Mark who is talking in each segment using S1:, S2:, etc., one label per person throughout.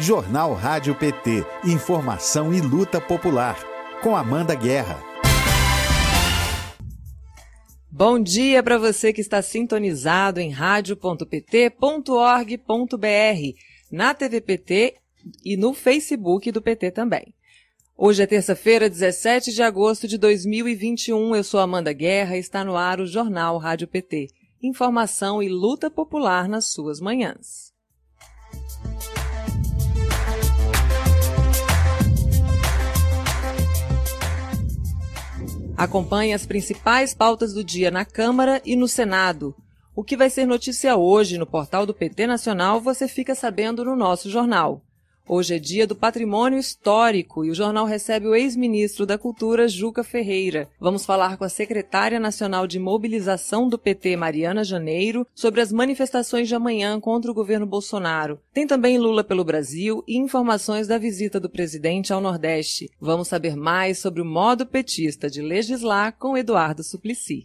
S1: Jornal Rádio PT. Informação e luta popular. Com Amanda Guerra.
S2: Bom dia para você que está sintonizado em rádio.pt.org.br, na TVPT e no Facebook do PT também. Hoje é terça-feira, 17 de agosto de 2021. Eu sou Amanda Guerra e está no ar o Jornal Rádio PT. Informação e luta popular nas suas manhãs. Acompanhe as principais pautas do dia na Câmara e no Senado. O que vai ser notícia hoje no portal do PT Nacional você fica sabendo no nosso jornal. Hoje é dia do patrimônio histórico e o jornal recebe o ex-ministro da Cultura, Juca Ferreira. Vamos falar com a secretária nacional de mobilização do PT, Mariana Janeiro, sobre as manifestações de amanhã contra o governo Bolsonaro. Tem também Lula pelo Brasil e informações da visita do presidente ao Nordeste. Vamos saber mais sobre o modo petista de legislar com Eduardo Suplicy.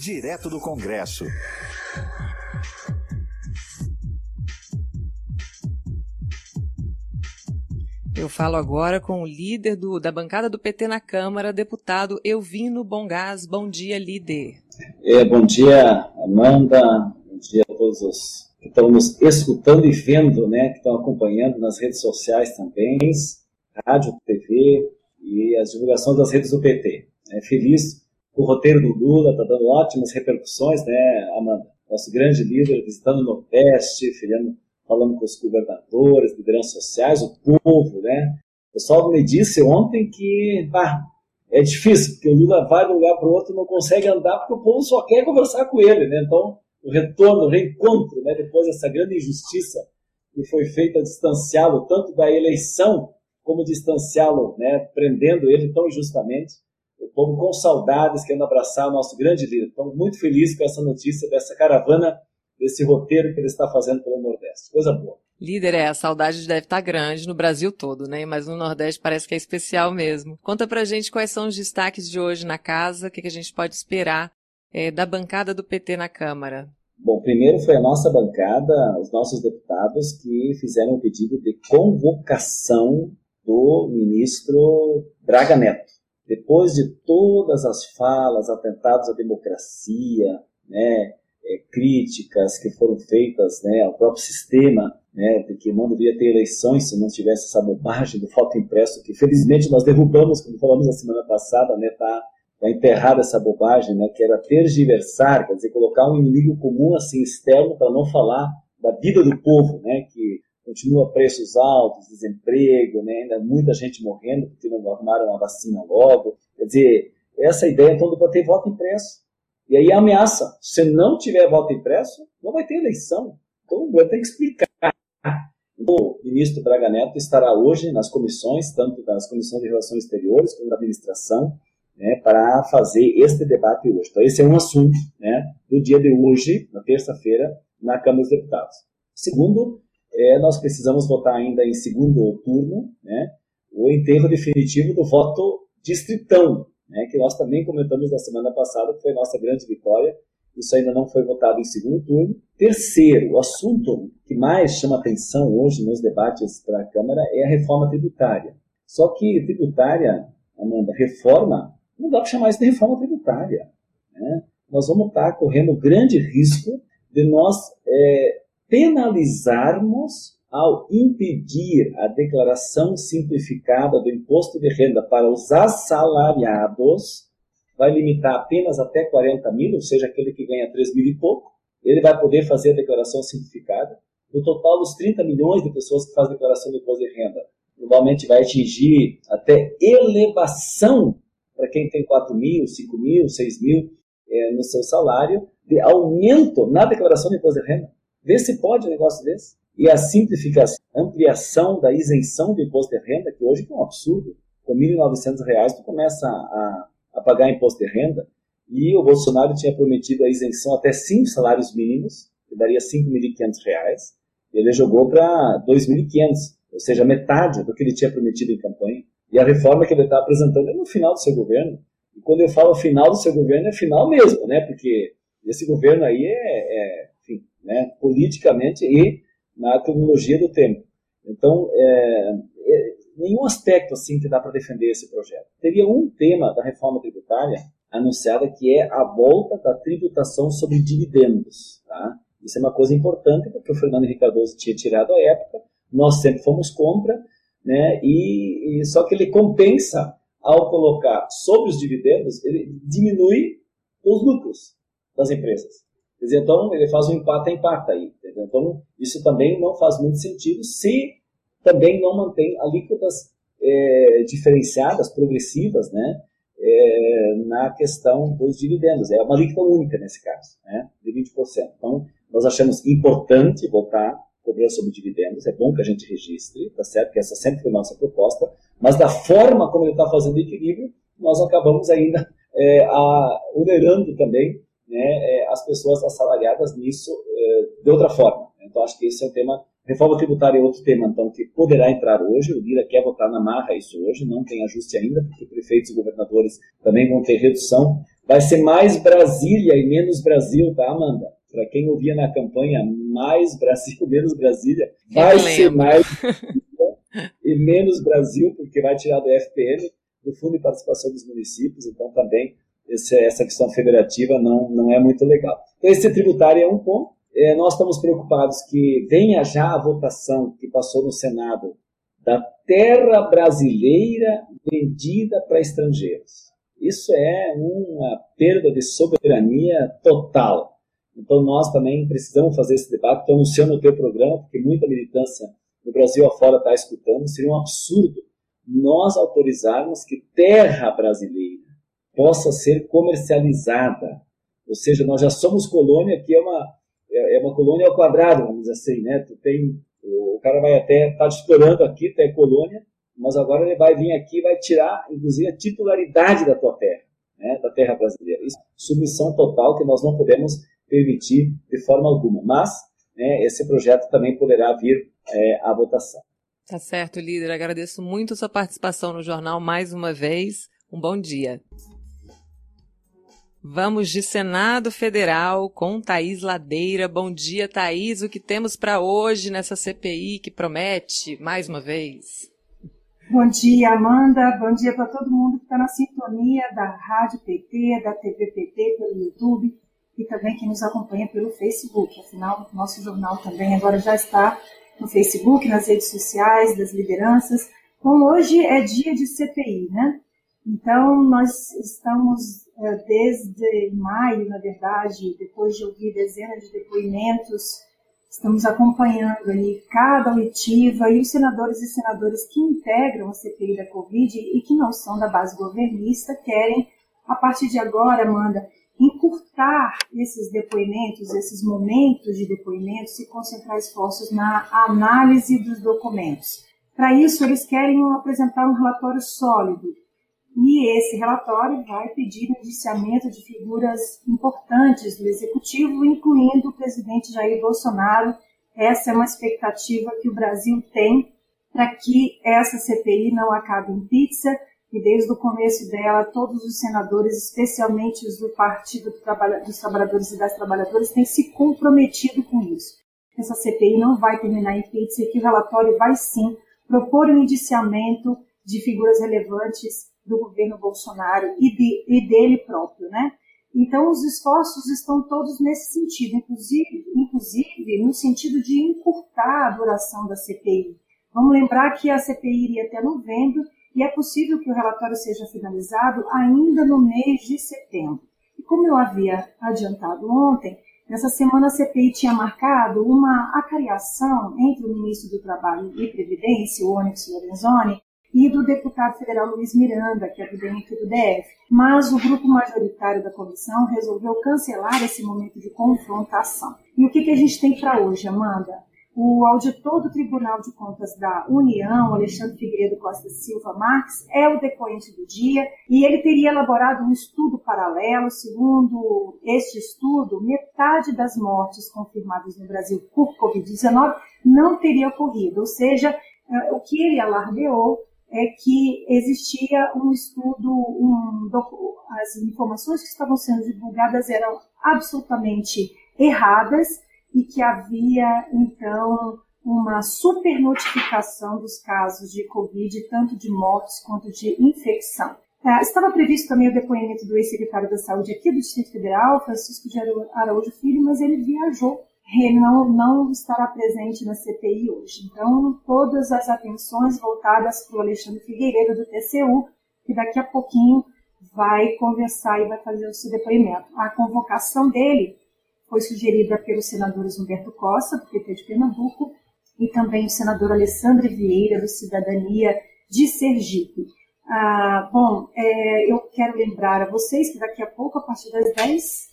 S1: Direto do Congresso.
S2: Eu falo agora com o líder do, da bancada do PT na Câmara, deputado Elvino Bongás. Bom dia, líder.
S3: É, bom dia, Amanda. Bom dia a todos os que estão nos escutando e vendo, né, que estão acompanhando nas redes sociais também, rádio, TV e as divulgações das redes do PT. É, feliz o roteiro do Lula, está dando ótimas repercussões, né, Amanda? Nosso grande líder visitando o Nordeste, feriando falando com os governadores, lideranças sociais, o povo, né? O pessoal me disse ontem que bah, é difícil, porque o Lula vai de um lugar para o outro e não consegue andar porque o povo só quer conversar com ele, né? Então, o retorno, o reencontro, né? depois dessa grande injustiça que foi feita distanciá-lo tanto da eleição como distanciá-lo, né? prendendo ele tão injustamente. O povo com saudades, querendo abraçar o nosso grande líder. Estou muito feliz com essa notícia dessa caravana desse roteiro que ele está fazendo pelo Nordeste. Coisa boa.
S2: Líder, é, a saudade deve estar grande no Brasil todo, né? Mas no Nordeste parece que é especial mesmo. Conta pra gente quais são os destaques de hoje na casa, o que, que a gente pode esperar é, da bancada do PT na Câmara.
S3: Bom, primeiro foi a nossa bancada, os nossos deputados, que fizeram o pedido de convocação do ministro Braga Neto. Depois de todas as falas, atentados à democracia, né, é, críticas que foram feitas né, ao próprio sistema, né, de que não deveria ter eleições se não tivesse essa bobagem do voto impresso, que felizmente nós derrubamos, como falamos na semana passada, né, tá, tá enterrada essa bobagem, né, que era tergiversar, quer dizer, colocar um inimigo comum assim externo para não falar da vida do povo, né, que continua preços altos, desemprego, né, ainda muita gente morrendo porque não arrumaram a vacina logo, quer dizer, essa ideia então de ter voto impresso. E aí ameaça, se não tiver voto impresso, não vai ter eleição. Então vai ter que explicar. O ministro Braga Neto estará hoje nas comissões, tanto das comissões de relações exteriores como da administração, né, para fazer este debate hoje. Então esse é um assunto né, do dia de hoje, na terça-feira, na Câmara dos Deputados. Segundo, é, nós precisamos votar ainda em segundo turno né, o enterro definitivo do voto distritão, né, que nós também comentamos na semana passada, que foi nossa grande vitória. Isso ainda não foi votado em segundo turno. Terceiro, o assunto que mais chama atenção hoje nos debates para a Câmara é a reforma tributária. Só que tributária, Amanda, reforma, não dá para chamar isso de reforma tributária. Né? Nós vamos estar correndo grande risco de nós é, penalizarmos ao impedir a declaração simplificada do imposto de renda para os assalariados, vai limitar apenas até 40 mil, ou seja, aquele que ganha 3 mil e pouco, ele vai poder fazer a declaração simplificada. No total dos 30 milhões de pessoas que fazem declaração de imposto de renda, provavelmente vai atingir até elevação para quem tem 4 mil, 5 mil, 6 mil é, no seu salário, de aumento na declaração de imposto de renda. Vê se pode um negócio desse e a simplificação, ampliação da isenção do imposto de renda, que hoje é um absurdo. Com R$ 1.900 tu começa a, a pagar imposto de renda e o Bolsonaro tinha prometido a isenção até cinco salários mínimos, que daria R$ 5.500. Ele jogou para R$ 2.500, ou seja, metade do que ele tinha prometido em campanha. E a reforma que ele está apresentando é no final do seu governo. E quando eu falo final do seu governo, é final mesmo, né? Porque esse governo aí é, é enfim, né, politicamente e na cronologia do tempo. Então, é, é, nenhum aspecto assim que dá para defender esse projeto. Teria um tema da reforma tributária anunciada que é a volta da tributação sobre dividendos. Tá? Isso é uma coisa importante porque o Fernando Henrique Cardoso tinha tirado a época, nós sempre fomos contra, né? E, e, só que ele compensa ao colocar sobre os dividendos, ele diminui os lucros das empresas. Dizer, então ele faz um empate a empate aí. Entendeu? Então isso também não faz muito sentido se também não mantém alíquotas é, diferenciadas, progressivas, né? É, na questão dos dividendos. É uma alíquota única nesse caso, né? de 20%. Então, nós achamos importante voltar cobrança sobre dividendos, é bom que a gente registre, tá certo? Que essa sempre foi nossa proposta, mas da forma como ele está fazendo o equilíbrio, nós acabamos ainda é, a, onerando também né, é, as pessoas assalariadas nisso é, de outra forma. Então, acho que esse é um tema. Reforma tributária é outro tema, então, que poderá entrar hoje. O Lira quer votar na marra isso hoje, não tem ajuste ainda, porque prefeitos e governadores também vão ter redução. Vai ser mais Brasília e menos Brasil, tá, Amanda? para quem ouvia na campanha mais Brasil, menos Brasília, vai ser mais e menos Brasil, porque vai tirar do FPM, do Fundo de Participação dos Municípios, então também esse, essa questão federativa não, não é muito legal. Então, esse tributário é um ponto. É, nós estamos preocupados que venha já a votação que passou no Senado da terra brasileira vendida para estrangeiros. Isso é uma perda de soberania total. Então nós também precisamos fazer esse debate. Estou anunciando o teu programa, porque muita militância no Brasil afora está escutando. Seria um absurdo nós autorizarmos que terra brasileira possa ser comercializada. Ou seja, nós já somos colônia, que é uma, é, é uma colônia ao quadrado, vamos dizer assim, né? Tu tem, o cara vai até tá explorando aqui, tu é colônia, mas agora ele vai vir aqui e vai tirar, inclusive, a titularidade da tua terra, né? da terra brasileira. Isso, submissão total que nós não podemos permitir de forma alguma. Mas né, esse projeto também poderá vir é, à votação.
S2: Tá certo, líder. Agradeço muito a sua participação no jornal mais uma vez. Um bom dia. Vamos de Senado Federal com Thaís Ladeira. Bom dia, Thaís. O que temos para hoje nessa CPI que promete mais uma vez?
S4: Bom dia, Amanda. Bom dia para todo mundo que está na sintonia da Rádio PT, da TV PT, pelo YouTube e também quem nos acompanha pelo Facebook. Afinal, nosso jornal também agora já está no Facebook, nas redes sociais das lideranças. Então, hoje é dia de CPI, né? Então, nós estamos desde maio, na verdade, depois de ouvir dezenas de depoimentos, estamos acompanhando aí cada oitiva e os senadores e senadoras que integram a CPI da Covid e que não são da base governista querem, a partir de agora, Amanda, encurtar esses depoimentos, esses momentos de depoimentos e concentrar esforços na análise dos documentos. Para isso, eles querem apresentar um relatório sólido. E esse relatório vai pedir o indiciamento de figuras importantes do executivo, incluindo o presidente Jair Bolsonaro. Essa é uma expectativa que o Brasil tem para que essa CPI não acabe em pizza e desde o começo dela, todos os senadores, especialmente os do Partido dos Trabalhadores e das Trabalhadoras, têm se comprometido com isso. Essa CPI não vai terminar em pizza e que o relatório vai sim propor um indiciamento de figuras relevantes do governo Bolsonaro e, de, e dele próprio, né? Então, os esforços estão todos nesse sentido, inclusive, inclusive no sentido de encurtar a duração da CPI. Vamos lembrar que a CPI iria até novembro e é possível que o relatório seja finalizado ainda no mês de setembro. E como eu havia adiantado ontem, nessa semana a CPI tinha marcado uma acariação entre o ministro do Trabalho e Previdência, o Onyx Lorenzoni, e do deputado federal Luiz Miranda, que é do DNP do DF. Mas o grupo majoritário da comissão resolveu cancelar esse momento de confrontação. E o que, que a gente tem para hoje, Amanda? O auditor do Tribunal de Contas da União, Alexandre Figueiredo Costa Silva Marques, é o depoente do dia e ele teria elaborado um estudo paralelo. Segundo este estudo, metade das mortes confirmadas no Brasil por Covid-19 não teria ocorrido, ou seja, é, o que ele alardeou é que existia um estudo, um, as informações que estavam sendo divulgadas eram absolutamente erradas e que havia, então, uma supernotificação dos casos de Covid, tanto de mortes quanto de infecção. É, estava previsto também o depoimento do ex-secretário da Saúde aqui do Distrito Federal, Francisco de Araújo Filho, mas ele viajou. Não, não estará presente na CPI hoje. Então, todas as atenções voltadas para o Alexandre Figueiredo, do TCU, que daqui a pouquinho vai conversar e vai fazer o seu depoimento. A convocação dele foi sugerida pelos senadores Humberto Costa, do PT de Pernambuco, e também o senador Alessandro Vieira, do Cidadania de Sergipe. Ah, bom, é, eu quero lembrar a vocês que daqui a pouco, a partir das 10,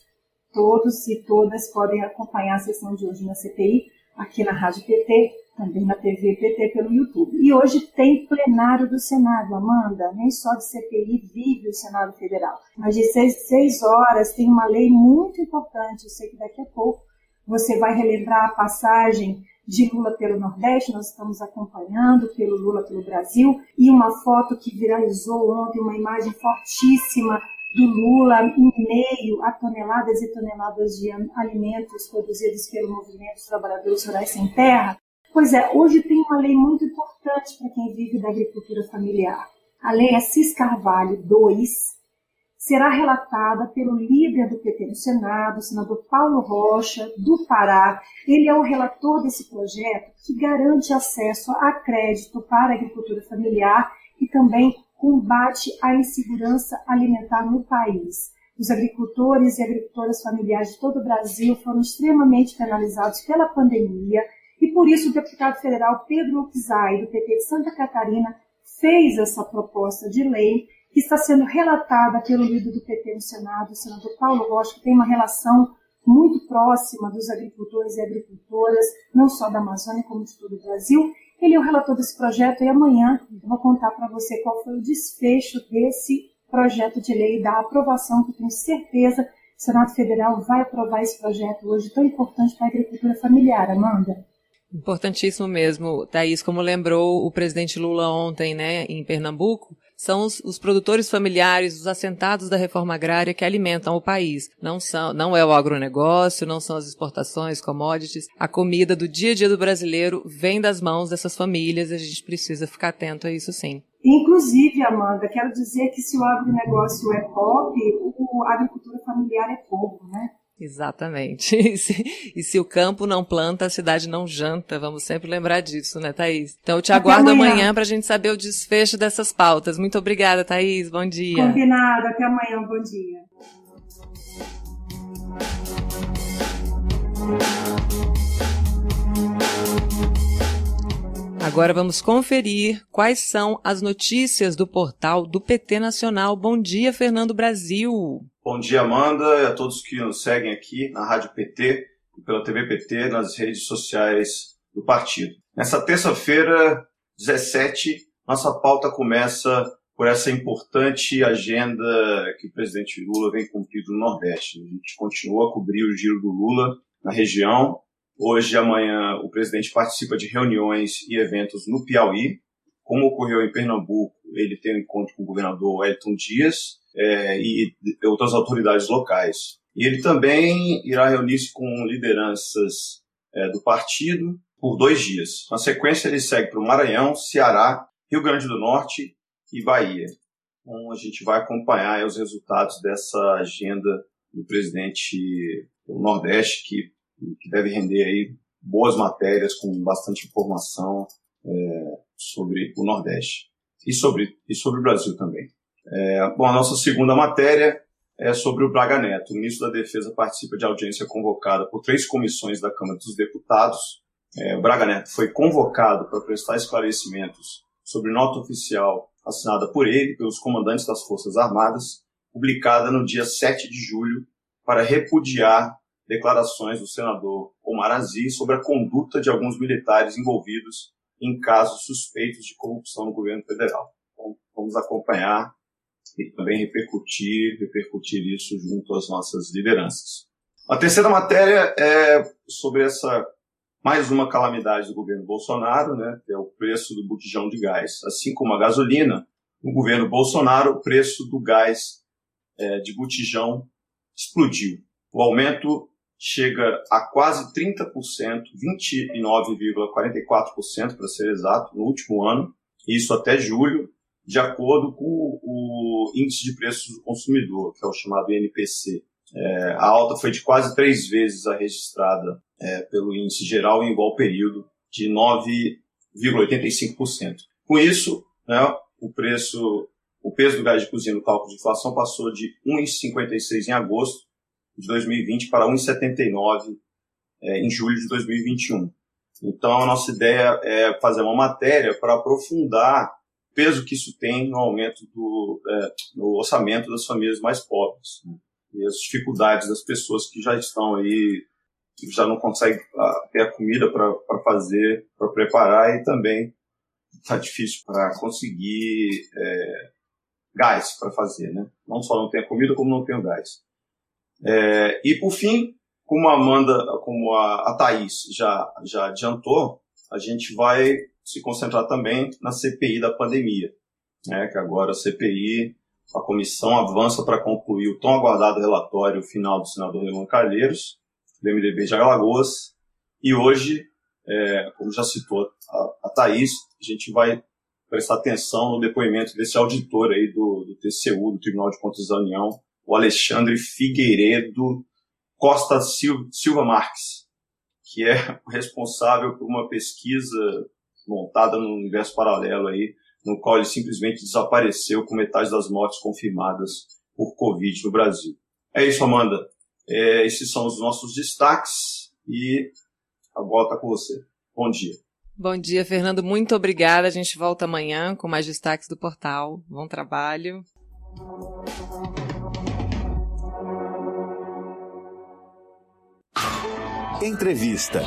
S4: todos e todas podem acompanhar a sessão de hoje na CPI, aqui na Rádio PT, também na TV PT pelo YouTube. E hoje tem plenário do Senado, Amanda, nem só de CPI vive o Senado Federal. Às 16 horas tem uma lei muito importante, eu sei que daqui a pouco você vai relembrar a passagem de Lula pelo Nordeste, nós estamos acompanhando pelo Lula pelo Brasil, e uma foto que viralizou ontem, uma imagem fortíssima do Lula em meio a toneladas e toneladas de alimentos produzidos pelo Movimento dos Trabalhadores Rurais Sem Terra. Pois é, hoje tem uma lei muito importante para quem vive da agricultura familiar. A lei Assis Carvalho 2, será relatada pelo líder do PT no Senado, o senador Paulo Rocha, do Pará. Ele é o relator desse projeto que garante acesso a crédito para a agricultura familiar e também combate à insegurança alimentar no país. Os agricultores e agricultoras familiares de todo o Brasil foram extremamente penalizados pela pandemia e por isso o deputado federal Pedro Oxai, do PT de Santa Catarina, fez essa proposta de lei que está sendo relatada pelo líder do PT no Senado, o senador Paulo Rocha, que tem uma relação muito próxima dos agricultores e agricultoras, não só da Amazônia, como de todo o Brasil. Ele é o relator desse projeto e amanhã eu vou contar para você qual foi o desfecho desse projeto de lei, da aprovação, que tenho certeza que o Senado Federal vai aprovar esse projeto hoje tão importante para a agricultura familiar, Amanda.
S2: Importantíssimo mesmo, Thaís, como lembrou o presidente Lula ontem, né, em Pernambuco, são os, os, produtores familiares, os assentados da reforma agrária que alimentam o país. Não são, não é o agronegócio, não são as exportações, commodities. A comida do dia a dia do brasileiro vem das mãos dessas famílias e a gente precisa ficar atento a isso sim.
S4: Inclusive, Amanda, quero dizer que se o agronegócio é pop, a agricultura familiar é povo, né?
S2: Exatamente. E se, e se, o campo não planta, a cidade não janta. Vamos sempre lembrar disso, né, Thaís? Então eu te aguardo amanhã, amanhã para a gente saber o desfecho dessas pautas. Muito obrigada, Thaís. Bom dia.
S4: Combinado. Até amanhã. Bom dia.
S2: Agora vamos conferir quais são as notícias do portal do PT Nacional. Bom dia, Fernando Brasil.
S5: Bom dia, Amanda, e a todos que nos seguem aqui na Rádio PT e pela TV PT nas redes sociais do partido. Nessa terça-feira, 17, nossa pauta começa por essa importante agenda que o presidente Lula vem cumprindo no Nordeste. A gente continua a cobrir o giro do Lula na região. Hoje e amanhã o presidente participa de reuniões e eventos no Piauí. Como ocorreu em Pernambuco, ele tem um encontro com o governador Wellington Dias é, e outras autoridades locais. E ele também irá reunir-se com lideranças é, do partido por dois dias. Na sequência, ele segue para o Maranhão, Ceará, Rio Grande do Norte e Bahia. Então, a gente vai acompanhar os resultados dessa agenda do presidente do Nordeste, que, que deve render aí boas matérias com bastante informação é, sobre o Nordeste e sobre, e sobre o Brasil também. É, bom, a nossa segunda matéria é sobre o Braga Neto. O ministro da Defesa participa de audiência convocada por três comissões da Câmara dos Deputados. É, o Braga Neto foi convocado para prestar esclarecimentos sobre nota oficial assinada por ele, pelos comandantes das Forças Armadas, publicada no dia 7 de julho, para repudiar declarações do senador Omar Aziz sobre a conduta de alguns militares envolvidos em casos suspeitos de corrupção no governo federal. Então, vamos acompanhar e também repercutir, repercutir isso junto às nossas lideranças. A terceira matéria é sobre essa mais uma calamidade do governo Bolsonaro, né, que é o preço do botijão de gás. Assim como a gasolina, no governo Bolsonaro, o preço do gás é, de botijão explodiu. O aumento chega a quase 30%, 29,44% para ser exato, no último ano, isso até julho, de acordo com o índice de preços do consumidor, que é o chamado INPC. É, a alta foi de quase três vezes a registrada é, pelo índice geral em igual período, de 9,85%. Com isso, né, o preço, o peso do gás de cozinha no cálculo de inflação passou de 1,56 em agosto de 2020 para 1,79 é, em julho de 2021. Então, a nossa ideia é fazer uma matéria para aprofundar o peso que isso tem no aumento do é, no orçamento das famílias mais pobres né? e as dificuldades das pessoas que já estão aí, já não conseguem ah, ter a comida para fazer, para preparar e também está difícil para conseguir é, gás para fazer, né? Não só não tem a comida, como não tem o gás. É, e por fim, como a Amanda, como a, a Thaís já, já adiantou, a gente vai se concentrar também na CPI da pandemia. Né, que agora a CPI, a comissão avança para concluir o tão aguardado relatório final do senador Leon Calheiros, do MDB de Alagoas, e hoje, é, como já citou a, a Thaís, a gente vai prestar atenção no depoimento desse auditor aí do, do TCU, do Tribunal de Contas da União, o Alexandre Figueiredo Costa Silva, Marques, que é responsável por uma pesquisa montada no universo paralelo aí, no qual ele simplesmente desapareceu com metade das mortes confirmadas por Covid no Brasil. É isso, Amanda. É, esses são os nossos destaques e a volta com você. Bom dia.
S2: Bom dia, Fernando. Muito obrigada. A gente volta amanhã com mais destaques do portal. Bom trabalho.
S1: Entrevista.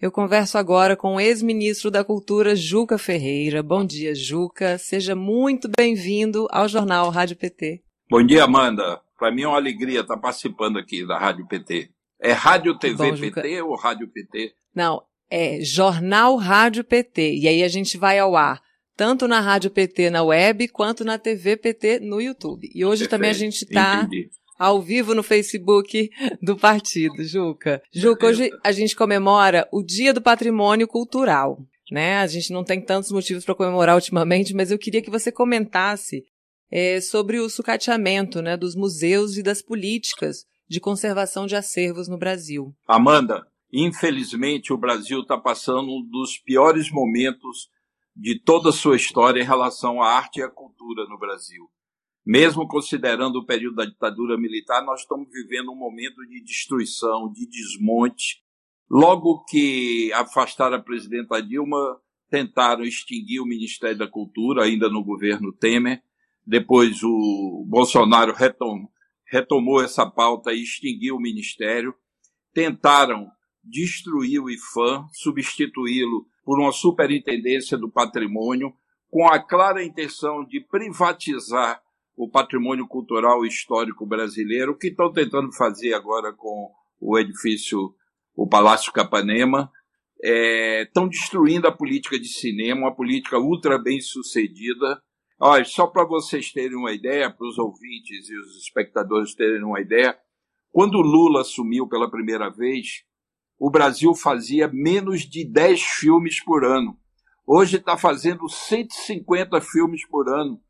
S2: Eu converso agora com o ex-ministro da Cultura, Juca Ferreira. Bom dia, Juca. Seja muito bem-vindo ao Jornal Rádio PT.
S6: Bom dia, Amanda. Para mim é uma alegria estar participando aqui da Rádio PT. É Rádio TV Bom, PT ou Rádio PT?
S2: Não, é Jornal Rádio PT. E aí a gente vai ao ar tanto na Rádio PT na web quanto na TV PT no YouTube. E hoje Perfeito. também a gente está ao vivo no Facebook do partido, Juca. Juca, hoje a gente comemora o Dia do Patrimônio Cultural. Né? A gente não tem tantos motivos para comemorar ultimamente, mas eu queria que você comentasse é, sobre o sucateamento né, dos museus e das políticas de conservação de acervos no Brasil.
S6: Amanda, infelizmente o Brasil está passando um dos piores momentos de toda a sua história em relação à arte e à cultura no Brasil. Mesmo considerando o período da ditadura militar, nós estamos vivendo um momento de destruição, de desmonte. Logo que afastaram a presidenta Dilma, tentaram extinguir o Ministério da Cultura, ainda no governo Temer. Depois o Bolsonaro retom, retomou essa pauta e extinguiu o Ministério. Tentaram destruir o IFAM, substituí-lo por uma superintendência do patrimônio, com a clara intenção de privatizar o patrimônio cultural e histórico brasileiro, que estão tentando fazer agora com o edifício, o Palácio Capanema. É, estão destruindo a política de cinema, uma política ultra bem sucedida. Olha, só para vocês terem uma ideia, para os ouvintes e os espectadores terem uma ideia, quando Lula assumiu pela primeira vez, o Brasil fazia menos de 10 filmes por ano. Hoje está fazendo 150 filmes por ano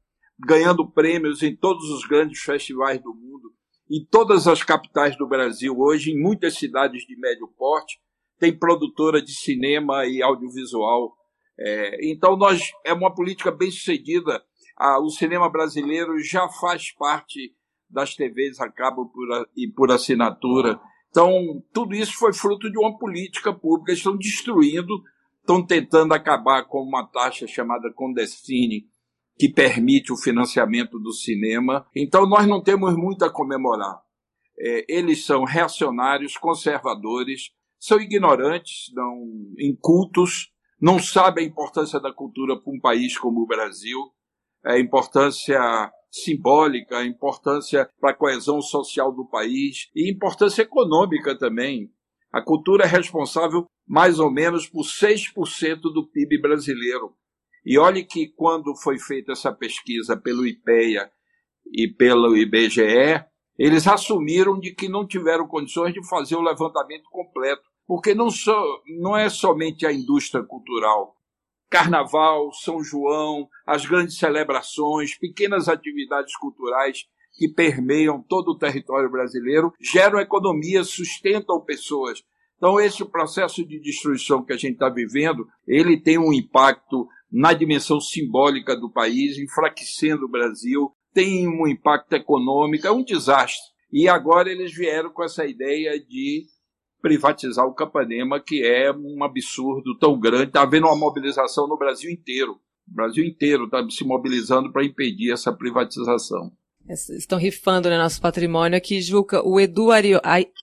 S6: ganhando prêmios em todos os grandes festivais do mundo, em todas as capitais do Brasil hoje, em muitas cidades de médio porte, tem produtora de cinema e audiovisual. É, então, nós é uma política bem sucedida. Ah, o cinema brasileiro já faz parte das TVs a cabo por, e por assinatura. Então, tudo isso foi fruto de uma política pública. Estão destruindo, estão tentando acabar com uma taxa chamada Condestine, que permite o financiamento do cinema. Então, nós não temos muito a comemorar. É, eles são reacionários, conservadores, são ignorantes, não incultos, não sabem a importância da cultura para um país como o Brasil, a importância simbólica, a importância para a coesão social do país e importância econômica também. A cultura é responsável mais ou menos por 6% do PIB brasileiro. E olhe que quando foi feita essa pesquisa pelo IPEA e pelo IBGE, eles assumiram de que não tiveram condições de fazer o levantamento completo, porque não, so, não é somente a indústria cultural. Carnaval, São João, as grandes celebrações, pequenas atividades culturais que permeiam todo o território brasileiro, geram economia, sustentam pessoas. Então, esse processo de destruição que a gente está vivendo, ele tem um impacto na dimensão simbólica do país, enfraquecendo o Brasil, tem um impacto econômico, é um desastre. E agora eles vieram com essa ideia de privatizar o Capanema, que é um absurdo tão grande. Está havendo uma mobilização no Brasil inteiro. O Brasil inteiro está se mobilizando para impedir essa privatização.
S2: Estão rifando né, nosso patrimônio aqui, Juca. O Edu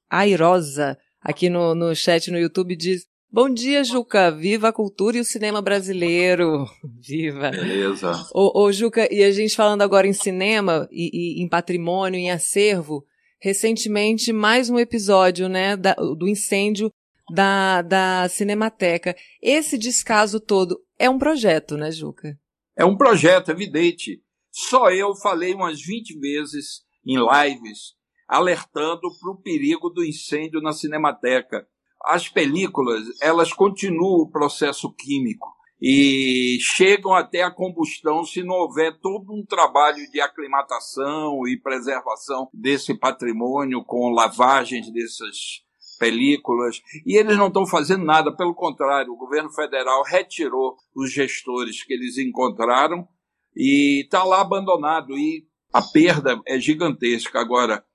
S2: Airosa, aqui no, no chat no YouTube, diz: Bom dia, Juca. Viva a cultura e o cinema brasileiro. Viva.
S6: Beleza.
S2: Ô, ô, Juca, e a gente falando agora em cinema e, e, em patrimônio, em acervo, recentemente mais um episódio, né, da, do incêndio da, da Cinemateca. Esse descaso todo é um projeto, né, Juca?
S6: É um projeto, evidente. Só eu falei umas 20 vezes em lives alertando para o perigo do incêndio na Cinemateca. As películas, elas continuam o processo químico e chegam até a combustão se não houver todo um trabalho de aclimatação e preservação desse patrimônio com lavagens dessas películas. E eles não estão fazendo nada, pelo contrário, o governo federal retirou os gestores que eles encontraram e está lá abandonado e a perda é gigantesca. Agora,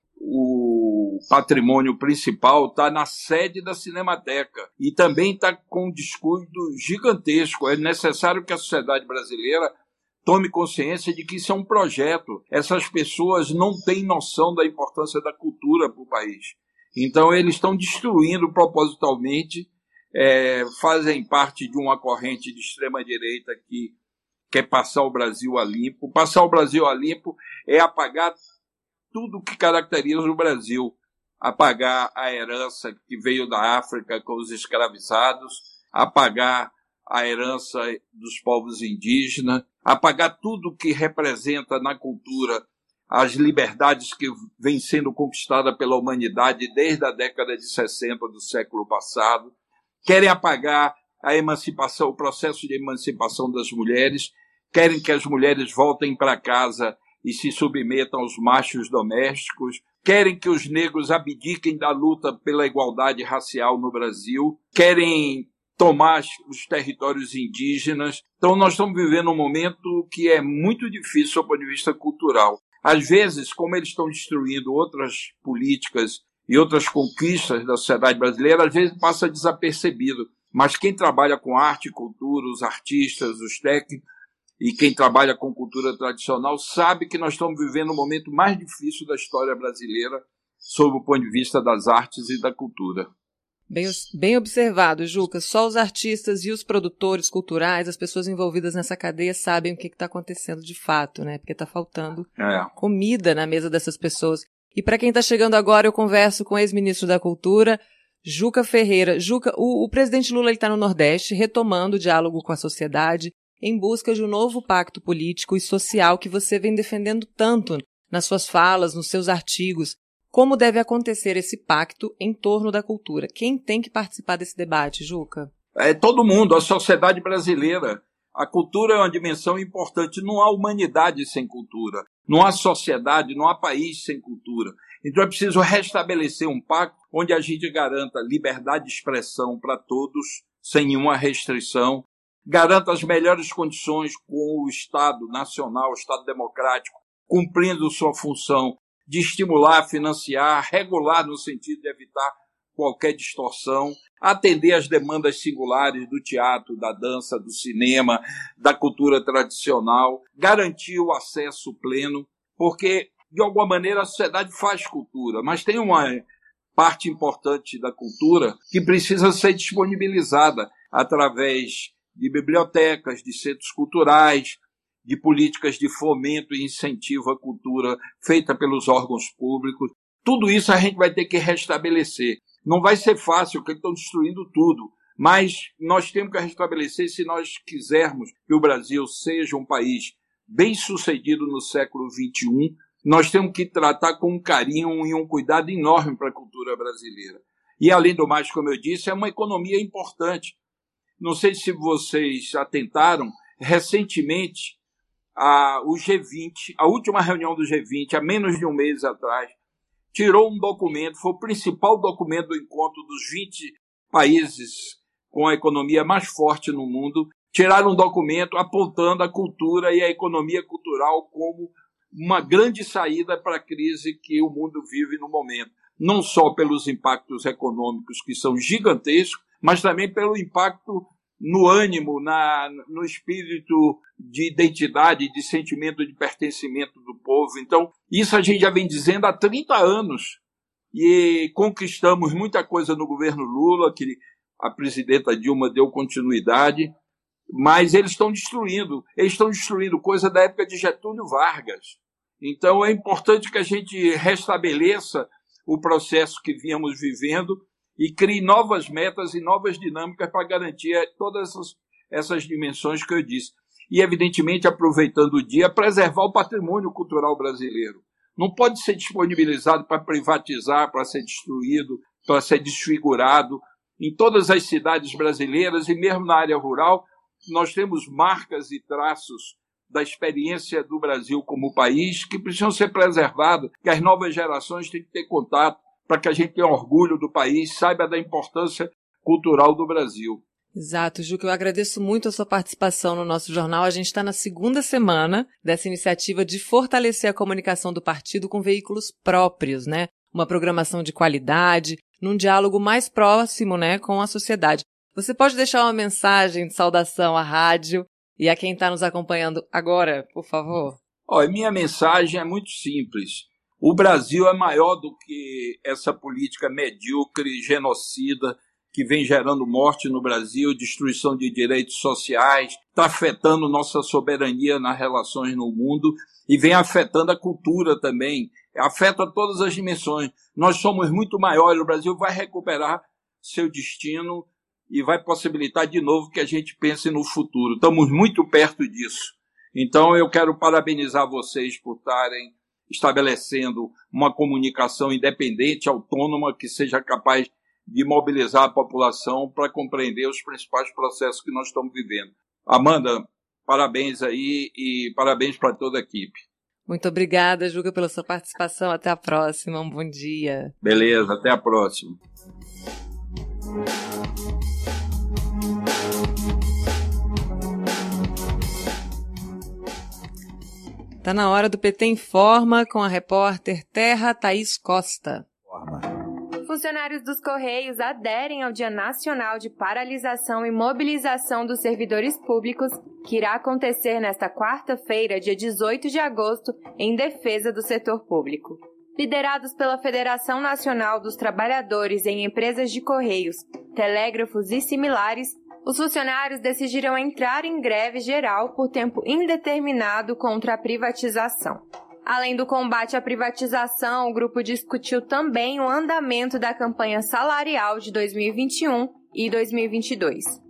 S6: o patrimônio principal está na sede da Cinemateca e também está com um descuido gigantesco. É necessário que a sociedade brasileira tome consciência de que isso é um projeto. Essas pessoas não têm noção da importância da cultura para o país. Então, eles estão destruindo propositalmente, é, fazem parte de uma corrente de extrema-direita que quer passar o Brasil a limpo. Passar o Brasil a limpo é apagar tudo que caracteriza o Brasil. Apagar a herança que veio da África com os escravizados, apagar a herança dos povos indígenas, apagar tudo que representa na cultura as liberdades que vêm sendo conquistadas pela humanidade desde a década de 60 do século passado. Querem apagar a emancipação, o processo de emancipação das mulheres querem que as mulheres voltem para casa e se submetam aos machos domésticos, querem que os negros abdiquem da luta pela igualdade racial no Brasil, querem tomar os territórios indígenas. Então, nós estamos vivendo um momento que é muito difícil do ponto de vista cultural. Às vezes, como eles estão destruindo outras políticas e outras conquistas da sociedade brasileira, às vezes passa desapercebido. Mas quem trabalha com arte e cultura, os artistas, os técnicos, e quem trabalha com cultura tradicional sabe que nós estamos vivendo o momento mais difícil da história brasileira sob o ponto de vista das artes e da cultura.
S2: Bem, bem observado, Juca. Só os artistas e os produtores culturais, as pessoas envolvidas nessa cadeia, sabem o que está acontecendo de fato, né? Porque está faltando é. comida na mesa dessas pessoas. E para quem está chegando agora, eu converso com o ex-ministro da Cultura, Juca Ferreira. Juca, o, o presidente Lula está no Nordeste, retomando o diálogo com a sociedade, em busca de um novo pacto político e social que você vem defendendo tanto nas suas falas, nos seus artigos. Como deve acontecer esse pacto em torno da cultura? Quem tem que participar desse debate, Juca?
S6: É todo mundo, a sociedade brasileira. A cultura é uma dimensão importante. Não há humanidade sem cultura. Não há sociedade, não há país sem cultura. Então é preciso restabelecer um pacto onde a gente garanta liberdade de expressão para todos, sem nenhuma restrição, garanta as melhores condições com o Estado nacional, o Estado democrático, cumprindo sua função de estimular, financiar, regular no sentido de evitar qualquer distorção, atender às demandas singulares do teatro, da dança, do cinema, da cultura tradicional, garantir o acesso pleno, porque de alguma maneira a sociedade faz cultura, mas tem uma parte importante da cultura que precisa ser disponibilizada através de bibliotecas, de centros culturais, de políticas de fomento e incentivo à cultura feita pelos órgãos públicos. Tudo isso a gente vai ter que restabelecer. Não vai ser fácil, porque estão destruindo tudo, mas nós temos que restabelecer se nós quisermos que o Brasil seja um país bem sucedido no século XXI nós temos que tratar com um carinho e um cuidado enorme para a cultura brasileira. E, além do mais, como eu disse, é uma economia importante. Não sei se vocês atentaram, recentemente, a, o G20, a última reunião do G20, há menos de um mês atrás, tirou um documento, foi o principal documento do encontro dos 20 países com a economia mais forte no mundo, tiraram um documento apontando a cultura e a economia cultural como uma grande saída para a crise que o mundo vive no momento. Não só pelos impactos econômicos, que são gigantescos, mas também pelo impacto no ânimo, na, no espírito de identidade, de sentimento de pertencimento do povo. Então, isso a gente já vem dizendo há 30 anos. E conquistamos muita coisa no governo Lula, que a presidenta Dilma deu continuidade, mas eles estão destruindo. Eles estão destruindo coisa da época de Getúlio Vargas. Então, é importante que a gente restabeleça o processo que víamos vivendo e crie novas metas e novas dinâmicas para garantir todas essas, essas dimensões que eu disse. E, evidentemente, aproveitando o dia, preservar o patrimônio cultural brasileiro. Não pode ser disponibilizado para privatizar, para ser destruído, para ser desfigurado. Em todas as cidades brasileiras e mesmo na área rural, nós temos marcas e traços da experiência do Brasil como país que precisam ser preservados, que as novas gerações têm que ter contato para que a gente tenha orgulho do país, saiba da importância cultural do Brasil.
S2: Exato, Juca, eu agradeço muito a sua participação no nosso jornal. A gente está na segunda semana dessa iniciativa de fortalecer a comunicação do partido com veículos próprios, né? Uma programação de qualidade, num diálogo mais próximo, né, com a sociedade. Você pode deixar uma mensagem de saudação à rádio e a quem está nos acompanhando agora, por favor?
S6: Olha, minha mensagem é muito simples. O Brasil é maior do que essa política medíocre, genocida, que vem gerando morte no Brasil, destruição de direitos sociais, está afetando nossa soberania nas relações no mundo e vem afetando a cultura também, afeta todas as dimensões. Nós somos muito maiores, o Brasil vai recuperar seu destino e vai possibilitar de novo que a gente pense no futuro. Estamos muito perto disso. Então eu quero parabenizar vocês por estarem estabelecendo uma comunicação independente, autônoma, que seja capaz de mobilizar a população para compreender os principais processos que nós estamos vivendo. Amanda, parabéns aí e parabéns para toda a equipe.
S2: Muito obrigada, Juca, pela sua participação. Até a próxima. Um bom dia.
S6: Beleza, até a próxima.
S2: Está na hora do PT Informa com a repórter Terra Thaís Costa.
S7: Funcionários dos Correios aderem ao Dia Nacional de Paralisação e Mobilização dos Servidores Públicos, que irá acontecer nesta quarta-feira, dia 18 de agosto, em defesa do setor público. Liderados pela Federação Nacional dos Trabalhadores em Empresas de Correios, Telégrafos e similares, os funcionários decidiram entrar em greve geral por tempo indeterminado contra a privatização. Além do combate à privatização, o grupo discutiu também o andamento da campanha salarial de 2021 e 2022.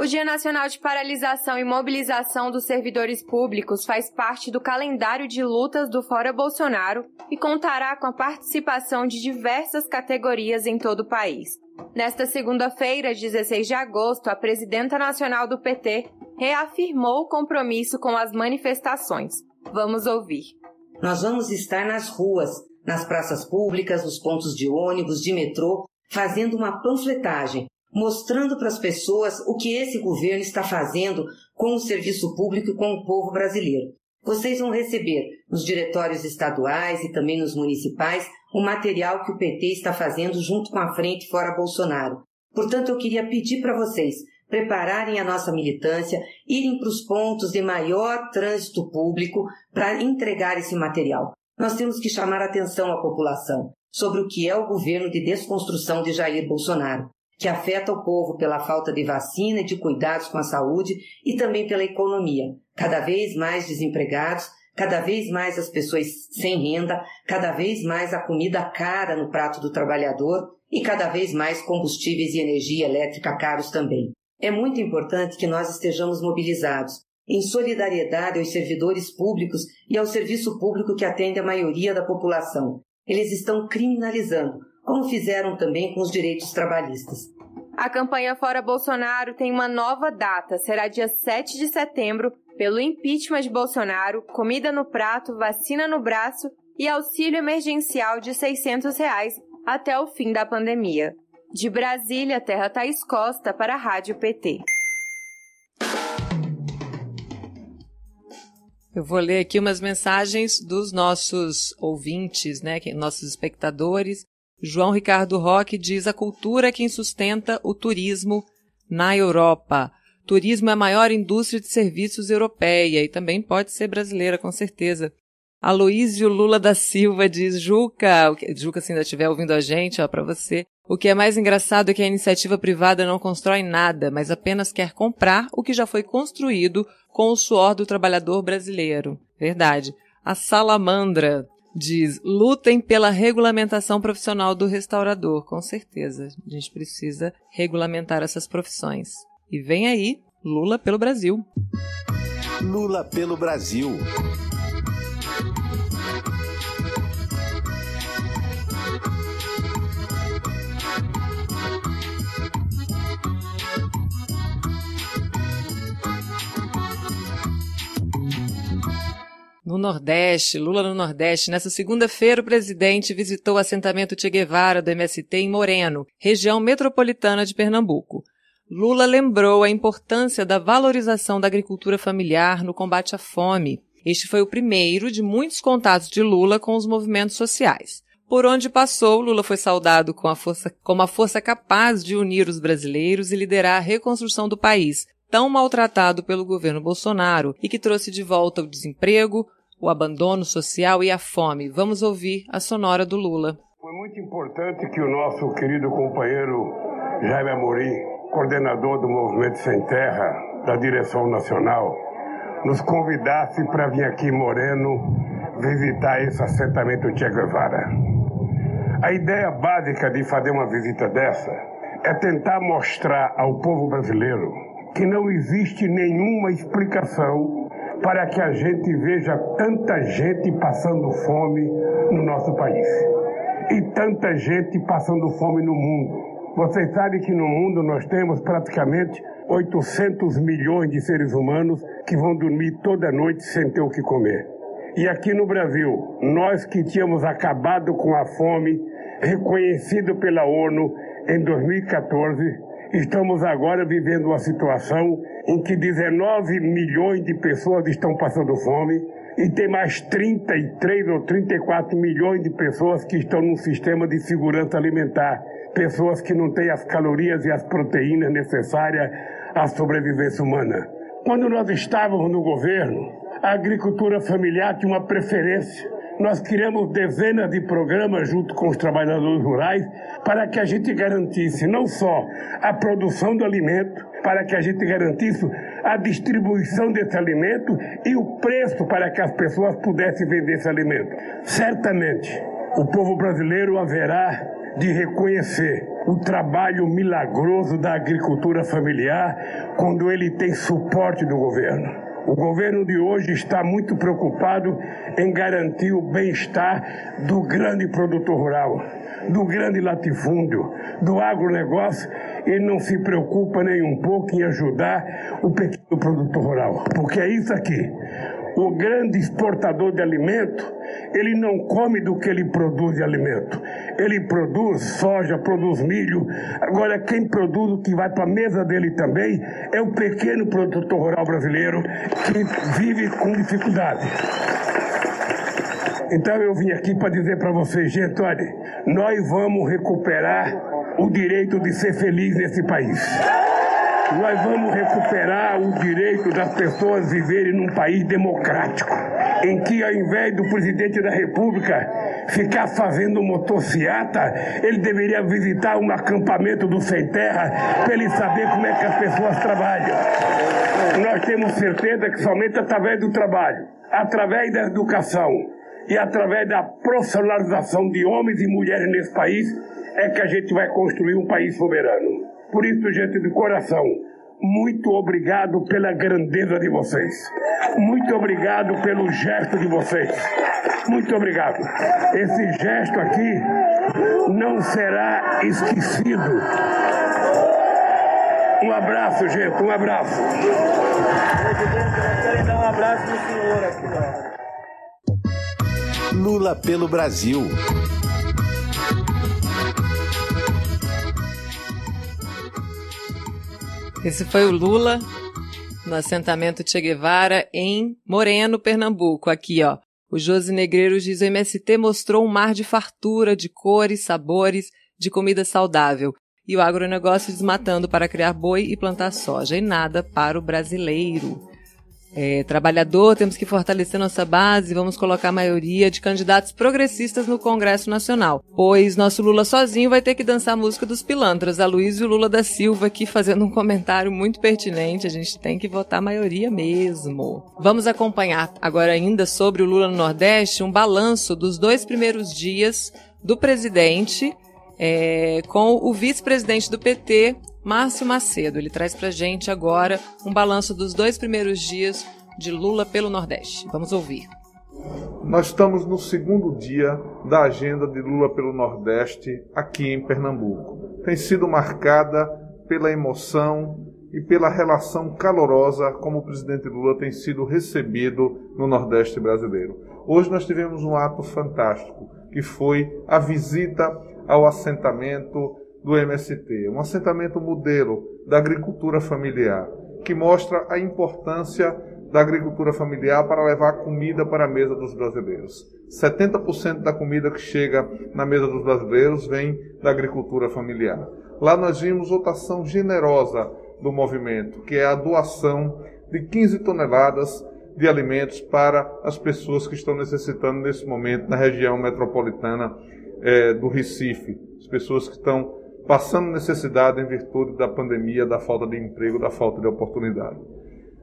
S7: O Dia Nacional de Paralisação e Mobilização dos Servidores Públicos faz parte do calendário de lutas do Fora Bolsonaro e contará com a participação de diversas categorias em todo o país. Nesta segunda-feira, 16 de agosto, a presidenta nacional do PT reafirmou o compromisso com as manifestações. Vamos ouvir.
S8: Nós vamos estar nas ruas, nas praças públicas, nos pontos de ônibus, de metrô, fazendo uma panfletagem, mostrando para as pessoas o que esse governo está fazendo com o serviço público e com o povo brasileiro. Vocês vão receber nos diretórios estaduais e também nos municipais o material que o PT está fazendo junto com a Frente Fora Bolsonaro. Portanto, eu queria pedir para vocês prepararem a nossa militância, irem para os pontos de maior trânsito público para entregar esse material. Nós temos que chamar atenção à população sobre o que é o governo de desconstrução de Jair Bolsonaro, que afeta o povo pela falta de vacina e de cuidados com a saúde e também pela economia. Cada vez mais desempregados, cada vez mais as pessoas sem renda, cada vez mais a comida cara no prato do trabalhador e cada vez mais combustíveis e energia elétrica caros também. É muito importante que nós estejamos mobilizados em solidariedade aos servidores públicos e ao serviço público que atende a maioria da população. Eles estão criminalizando, como fizeram também com os direitos trabalhistas.
S7: A campanha Fora Bolsonaro tem uma nova data, será dia 7 de setembro, pelo impeachment de Bolsonaro, comida no prato, vacina no braço e auxílio emergencial de 600 reais até o fim da pandemia. De Brasília, Terra Thaís Costa para a Rádio PT.
S2: Eu vou ler aqui umas mensagens dos nossos ouvintes, né, nossos espectadores. João Ricardo Roque diz: a cultura é quem sustenta o turismo na Europa. Turismo é a maior indústria de serviços europeia e também pode ser brasileira, com certeza. Aloísio Lula da Silva diz: Juca, Juca, se ainda estiver ouvindo a gente, ó, para você. O que é mais engraçado é que a iniciativa privada não constrói nada, mas apenas quer comprar o que já foi construído com o suor do trabalhador brasileiro. Verdade. A Salamandra diz: lutem pela regulamentação profissional do restaurador. Com certeza, a gente precisa regulamentar essas profissões. E vem aí, Lula pelo Brasil.
S1: Lula pelo Brasil.
S2: No Nordeste, Lula no Nordeste. Nessa segunda-feira, o presidente visitou o assentamento Che Guevara do MST em Moreno, região metropolitana de Pernambuco. Lula lembrou a importância da valorização da agricultura familiar no combate à fome. Este foi o primeiro de muitos contatos de Lula com os movimentos sociais. Por onde passou, Lula foi saudado com a força, como a força capaz de unir os brasileiros e liderar a reconstrução do país, tão maltratado pelo governo Bolsonaro e que trouxe de volta o desemprego, o abandono social e a fome. Vamos ouvir a sonora do Lula.
S9: Foi muito importante que o nosso querido companheiro Jaime Amorim, coordenador do Movimento Sem Terra, da direção nacional, nos convidasse para vir aqui Moreno visitar esse assentamento Che Guevara. A ideia básica de fazer uma visita dessa é tentar mostrar ao povo brasileiro que não existe nenhuma explicação para que a gente veja tanta gente passando fome no nosso país e tanta gente passando fome no mundo. Vocês sabem que no mundo nós temos praticamente 800 milhões de seres humanos que vão dormir toda noite sem ter o que comer. E aqui no Brasil, nós que tínhamos acabado com a fome, reconhecido pela ONU em 2014, estamos agora vivendo uma situação em que 19 milhões de pessoas estão passando fome e tem mais 33 ou 34 milhões de pessoas que estão num sistema de segurança alimentar, pessoas que não têm as calorias e as proteínas necessárias à sobrevivência humana. Quando nós estávamos no governo, a agricultura familiar tinha uma preferência nós criamos dezenas de programas junto com os trabalhadores rurais para que a gente garantisse não só a produção do alimento, para que a gente garantisse a distribuição desse alimento e o preço para que as pessoas pudessem vender esse alimento. Certamente, o povo brasileiro haverá de reconhecer o trabalho milagroso da agricultura familiar quando ele tem suporte do governo. O governo de hoje está muito preocupado em garantir o bem-estar do grande produtor rural, do grande latifúndio, do agronegócio e não se preocupa nem um pouco em ajudar o pequeno produtor rural. Porque é isso aqui o grande exportador de alimento, ele não come do que ele produz de alimento. Ele produz soja, produz milho. Agora, quem produz o que vai para a mesa dele também é o pequeno produtor rural brasileiro que vive com dificuldade. Então eu vim aqui para dizer para vocês, gente, olha, nós vamos recuperar o direito de ser feliz nesse país nós vamos recuperar o direito das pessoas viverem num país democrático, em que ao invés do presidente da República ficar fazendo motociata, ele deveria visitar um acampamento do Sem Terra para ele saber como é que as pessoas trabalham. Nós temos certeza que somente através do trabalho, através da educação e através da profissionalização de homens e mulheres nesse país é que a gente vai construir um país soberano. Por isso, gente de coração, muito obrigado pela grandeza de vocês. Muito obrigado pelo gesto de vocês. Muito obrigado. Esse gesto aqui não será esquecido. Um abraço, gente, um abraço.
S10: Um abraço senhor aqui.
S1: Lula pelo Brasil.
S2: Esse foi o Lula no assentamento Che Guevara em Moreno, Pernambuco. Aqui, ó. O Josi Negreiros diz: o MST mostrou um mar de fartura, de cores, sabores, de comida saudável. E o agronegócio desmatando para criar boi e plantar soja. E nada para o brasileiro é, trabalhador, temos que fortalecer nossa base, vamos colocar a maioria de candidatos progressistas no Congresso Nacional, pois nosso Lula sozinho vai ter que dançar a música dos pilantras, a Luiz e o Lula da Silva aqui fazendo um comentário muito pertinente, a gente tem que votar a maioria mesmo. Vamos acompanhar agora ainda sobre o Lula no Nordeste, um balanço dos dois primeiros dias do presidente é, com o vice-presidente do PT, Márcio Macedo. Ele traz para gente agora um balanço dos dois primeiros dias de Lula pelo Nordeste. Vamos ouvir.
S11: Nós estamos no segundo dia da agenda de Lula pelo Nordeste aqui em Pernambuco. Tem sido marcada pela emoção e pela relação calorosa como o presidente Lula tem sido recebido no Nordeste brasileiro. Hoje nós tivemos um ato fantástico, que foi a visita ao assentamento do MST, um assentamento modelo da agricultura familiar, que mostra a importância da agricultura familiar para levar comida para a mesa dos brasileiros. 70% da comida que chega na mesa dos brasileiros vem da agricultura familiar. Lá nós vimos outra ação generosa do movimento, que é a doação de 15 toneladas de alimentos para as pessoas que estão necessitando nesse momento na região metropolitana é, do Recife, as pessoas que estão passando necessidade em virtude da pandemia, da falta de emprego, da falta de oportunidade.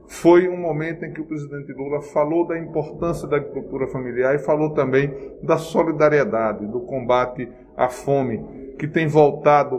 S11: Foi um momento em que o presidente Lula falou da importância da agricultura familiar e falou também da solidariedade, do combate à fome que tem voltado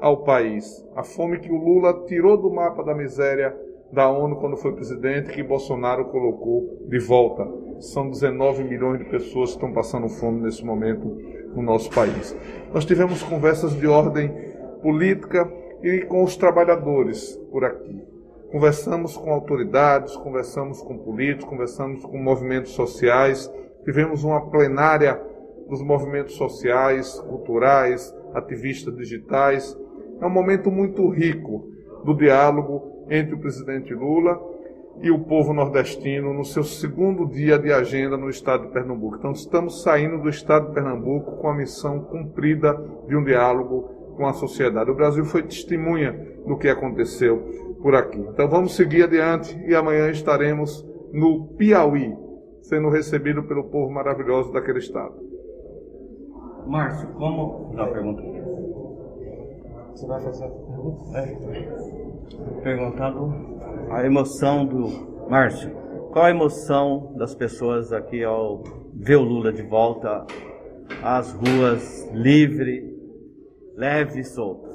S11: ao país. A fome que o Lula tirou do mapa da miséria da ONU quando foi presidente, que Bolsonaro colocou de volta. São 19 milhões de pessoas que estão passando fome nesse momento no nosso país. Nós tivemos conversas de ordem política e com os trabalhadores por aqui. Conversamos com autoridades, conversamos com políticos, conversamos com movimentos sociais, tivemos uma plenária dos movimentos sociais, culturais, ativistas digitais. É um momento muito rico do diálogo entre o presidente Lula e o povo nordestino no seu segundo dia de agenda no estado de Pernambuco. Então, estamos saindo do estado de Pernambuco com a missão cumprida de um diálogo com a sociedade. O Brasil foi testemunha do que aconteceu por aqui. Então, vamos seguir adiante e amanhã estaremos no Piauí, sendo recebido pelo povo maravilhoso daquele estado.
S10: Márcio, como. Dá pergunta. Você vai fazer a pergunta? É. Perguntando a emoção do. Márcio, qual a emoção das pessoas aqui ao ver o Lula de volta às ruas, livre, leve e solta?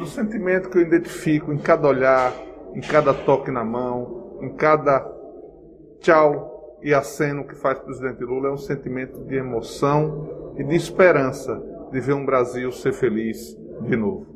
S11: o sentimento que eu identifico em cada olhar, em cada toque na mão, em cada tchau e aceno que faz o presidente Lula é um sentimento de emoção e de esperança de ver um Brasil ser feliz de novo.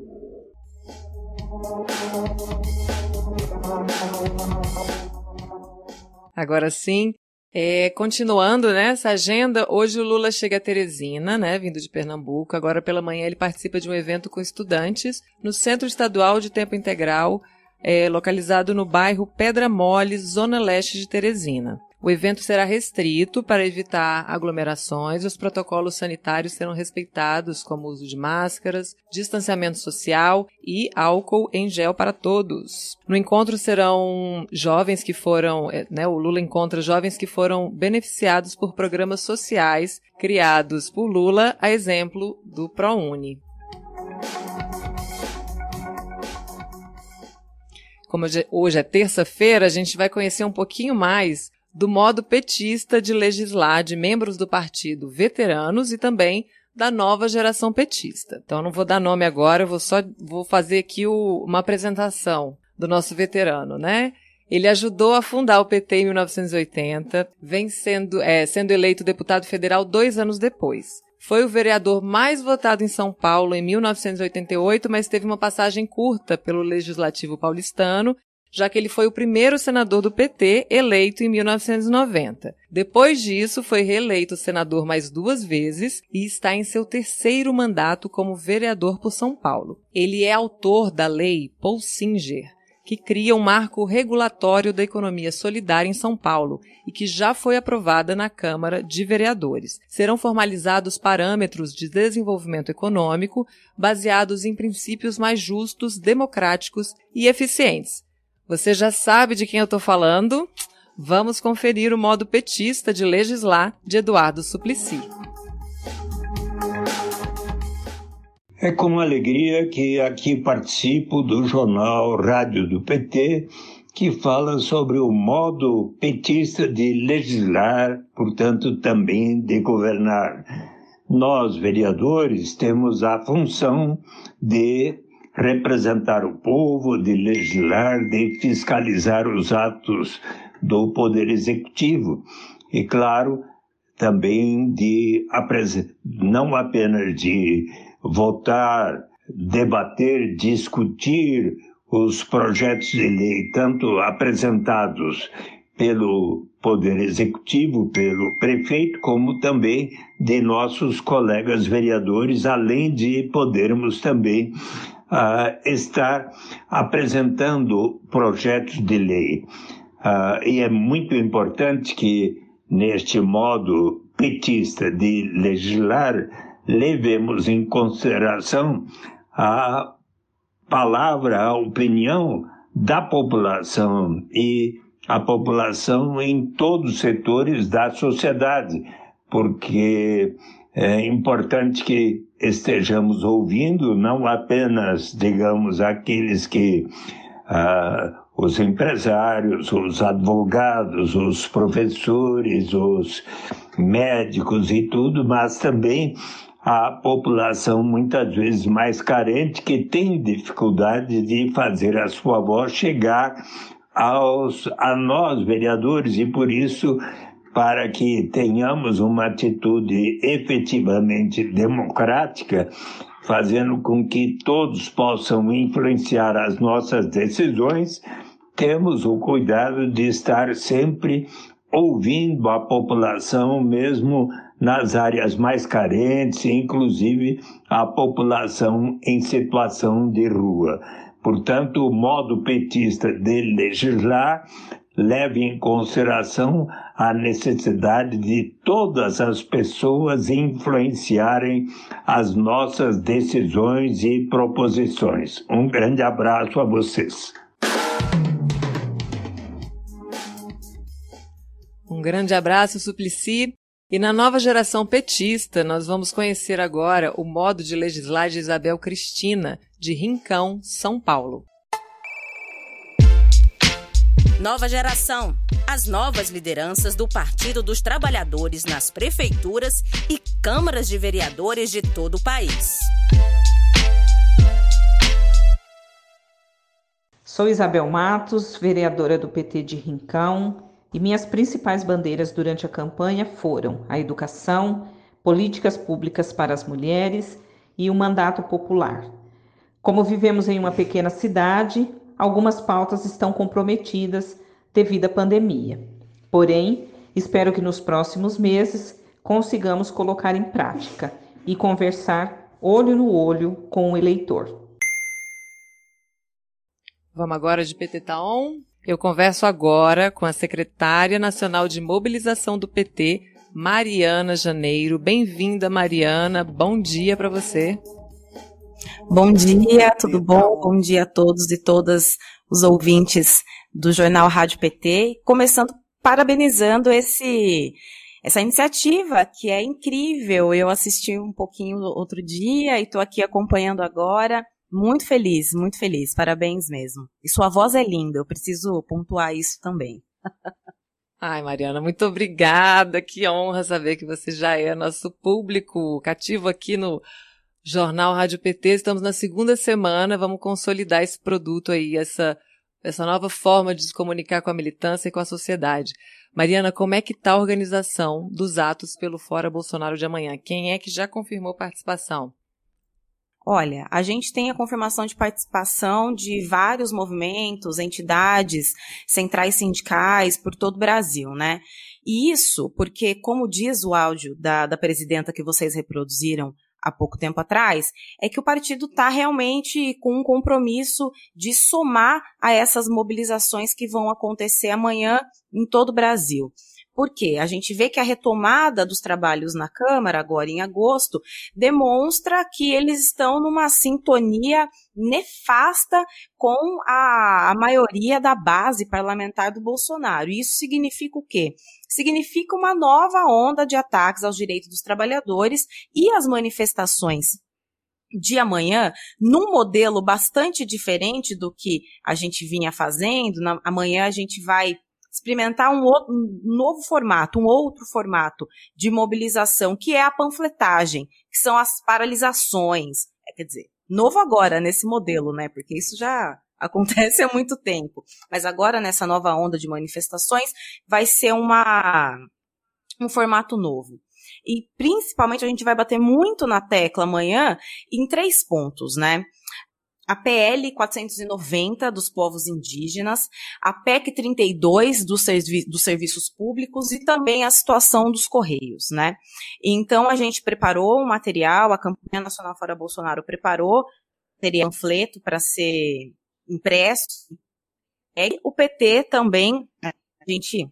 S2: Agora sim, é, continuando nessa né, agenda, hoje o Lula chega a Teresina, né, vindo de Pernambuco. Agora pela manhã ele participa de um evento com estudantes no Centro Estadual de Tempo Integral, é, localizado no bairro Pedra Mole, zona leste de Teresina. O evento será restrito para evitar aglomerações. Os protocolos sanitários serão respeitados, como o uso de máscaras, distanciamento social e álcool em gel para todos. No encontro serão jovens que foram, eh, né, o Lula encontra jovens que foram beneficiados por programas sociais criados por Lula, a exemplo do ProUni. Como hoje é terça-feira, a gente vai conhecer um pouquinho mais do modo petista de legislar de membros do partido veteranos e também da nova geração petista. Então, não vou dar nome agora, eu vou só vou fazer aqui o, uma apresentação do nosso veterano, né? Ele ajudou a fundar o PT em 1980, vem sendo, é, sendo eleito deputado federal dois anos depois. Foi o vereador mais votado em São Paulo em 1988, mas teve uma passagem curta pelo Legislativo paulistano, já que ele foi o primeiro senador do PT eleito em 1990. Depois disso, foi reeleito senador mais duas vezes e está em seu terceiro mandato como vereador por São Paulo. Ele é autor da lei Paul Singer, que cria um marco regulatório da economia solidária em São Paulo e que já foi aprovada na Câmara de Vereadores. Serão formalizados parâmetros de desenvolvimento econômico baseados em princípios mais justos, democráticos e eficientes. Você já sabe de quem eu estou falando? Vamos conferir o modo petista de legislar de Eduardo Suplicy.
S12: É com alegria que aqui participo do jornal Rádio do PT, que fala sobre o modo petista de legislar, portanto, também de governar. Nós, vereadores, temos a função de representar o povo, de legislar, de fiscalizar os atos do Poder Executivo. E, claro, também de não apenas de votar, debater, discutir os projetos de lei, tanto apresentados pelo Poder Executivo, pelo prefeito, como também de nossos colegas vereadores, além de podermos também uh, estar apresentando projetos de lei. Uh, e é muito importante que, neste modo petista de legislar, levemos em consideração a palavra, a opinião da população e a população em todos os setores da sociedade, porque é importante que estejamos ouvindo não apenas, digamos, aqueles que ah, os empresários, os advogados, os professores, os médicos e tudo, mas também a população muitas vezes mais carente que tem dificuldade de fazer a sua voz chegar aos, a nós, vereadores, e por isso, para que tenhamos uma atitude efetivamente democrática, fazendo com que todos possam influenciar as nossas decisões, temos o cuidado de estar sempre ouvindo a população, mesmo nas áreas mais carentes, inclusive a população em situação de rua. Portanto, o modo petista de legislar leva em consideração a necessidade de todas as pessoas influenciarem as nossas decisões e proposições. Um grande abraço a vocês.
S2: Um grande abraço, Suplicy. E na nova geração petista, nós vamos conhecer agora o modo de legislar de Isabel Cristina, de Rincão, São Paulo.
S13: Nova geração. As novas lideranças do Partido dos Trabalhadores nas prefeituras e câmaras de vereadores de todo o país.
S14: Sou Isabel Matos, vereadora do PT de Rincão, e minhas principais bandeiras durante a campanha foram a educação, políticas públicas para as mulheres e o mandato popular. Como vivemos em uma pequena cidade, algumas pautas estão comprometidas devido à pandemia. Porém, espero que nos próximos meses consigamos colocar em prática e conversar olho no olho com o eleitor.
S2: Vamos agora de PT Taon. Eu converso agora com a secretária nacional de mobilização do PT, Mariana Janeiro. Bem-vinda, Mariana. Bom dia para você.
S15: Bom dia, tudo bom? Bom dia a todos e todas os ouvintes do Jornal Rádio PT. Começando parabenizando esse essa iniciativa que é incrível. Eu assisti um pouquinho outro dia e estou aqui acompanhando agora. Muito feliz, muito feliz. Parabéns mesmo. E sua voz é linda, eu preciso pontuar isso também.
S2: Ai, Mariana, muito obrigada. Que honra saber que você já é nosso público cativo aqui no Jornal Rádio PT. Estamos na segunda semana, vamos consolidar esse produto aí, essa essa nova forma de se comunicar com a militância e com a sociedade. Mariana, como é que está a organização dos atos pelo Fora Bolsonaro de amanhã? Quem é que já confirmou participação?
S15: Olha, a gente tem a confirmação de participação de vários movimentos, entidades, centrais sindicais por todo o Brasil, né? E isso porque, como diz o áudio da, da presidenta que vocês reproduziram há pouco tempo atrás, é que o partido está realmente com um compromisso de somar a essas mobilizações que vão acontecer amanhã em todo o Brasil. Por quê? A gente vê que a retomada dos trabalhos na Câmara, agora em agosto, demonstra que eles estão numa sintonia nefasta com a, a maioria da base parlamentar do Bolsonaro. Isso significa o quê? Significa uma nova onda de ataques aos direitos dos trabalhadores e as manifestações de amanhã, num modelo bastante diferente do que a gente vinha fazendo. Na, amanhã a gente vai experimentar um, outro, um novo formato, um outro formato de mobilização, que é a panfletagem, que são as paralisações. É, quer dizer, novo agora nesse modelo, né? Porque isso já acontece há muito tempo. Mas agora, nessa nova onda de manifestações, vai ser uma, um formato novo. E principalmente a gente vai bater muito na tecla amanhã em três pontos, né? A PL 490 dos povos indígenas, a PEC 32 dos, servi dos serviços públicos e também a situação dos Correios, né? Então a gente preparou um material, a Campanha Nacional Fora Bolsonaro preparou teria um panfleto para ser impresso. O PT também, a gente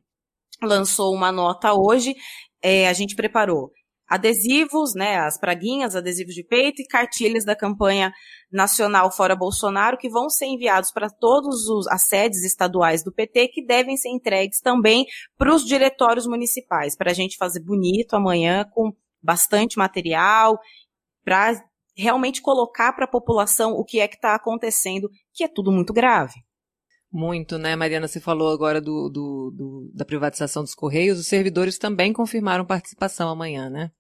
S15: lançou uma nota hoje, é, a gente preparou adesivos, né, as praguinhas, adesivos de peito e cartilhas da campanha nacional fora Bolsonaro que vão ser enviados para todas as sedes estaduais do PT que devem ser entregues também para os diretórios municipais, para a gente fazer bonito amanhã com bastante material, para realmente colocar para a população o que é que está acontecendo, que é tudo muito grave.
S2: Muito, né, Mariana? Você falou agora do, do, do, da privatização dos Correios. Os servidores também confirmaram participação amanhã, né?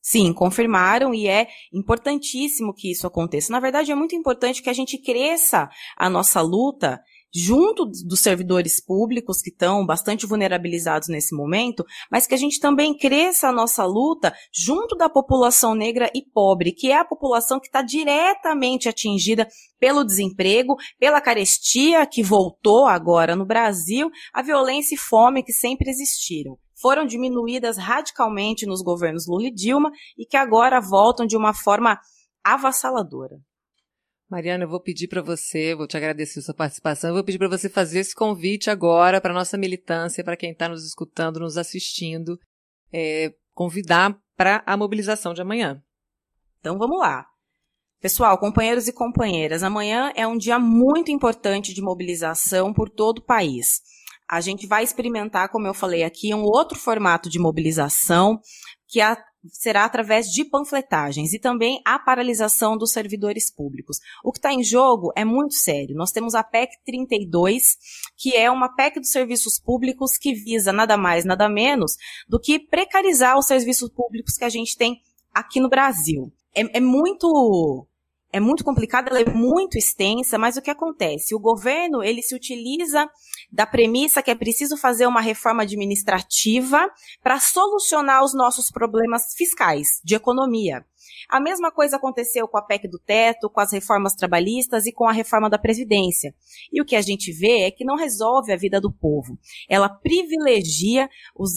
S15: Sim, confirmaram e é importantíssimo que isso aconteça. Na verdade, é muito importante que a gente cresça a nossa luta junto dos servidores públicos que estão bastante vulnerabilizados nesse momento, mas que a gente também cresça a nossa luta junto da população negra e pobre, que é a população que está diretamente atingida pelo desemprego, pela carestia que voltou agora no Brasil, a violência e fome que sempre existiram foram diminuídas radicalmente nos governos Lula e Dilma e que agora voltam de uma forma avassaladora.
S2: Mariana, eu vou pedir para você, vou te agradecer a sua participação, eu vou pedir para você fazer esse convite agora para nossa militância, para quem está nos escutando, nos assistindo, é, convidar para a mobilização de amanhã.
S15: Então vamos lá. Pessoal, companheiros e companheiras, amanhã é um dia muito importante de mobilização por todo o país. A gente vai experimentar, como eu falei aqui, um outro formato de mobilização que a, será através de panfletagens e também a paralisação dos servidores públicos. O que está em jogo é muito sério. Nós temos a PEC 32, que é uma PEC dos serviços públicos que visa nada mais, nada menos do que precarizar os serviços públicos que a gente tem aqui no Brasil. É, é muito é muito complicada, ela é muito extensa, mas o que acontece? O governo, ele se utiliza da premissa que é preciso fazer uma reforma administrativa para solucionar os nossos problemas fiscais, de economia. A mesma coisa aconteceu com a PEC do teto, com as reformas trabalhistas e com a reforma da Previdência. E o que a gente vê é que não resolve a vida do povo. Ela privilegia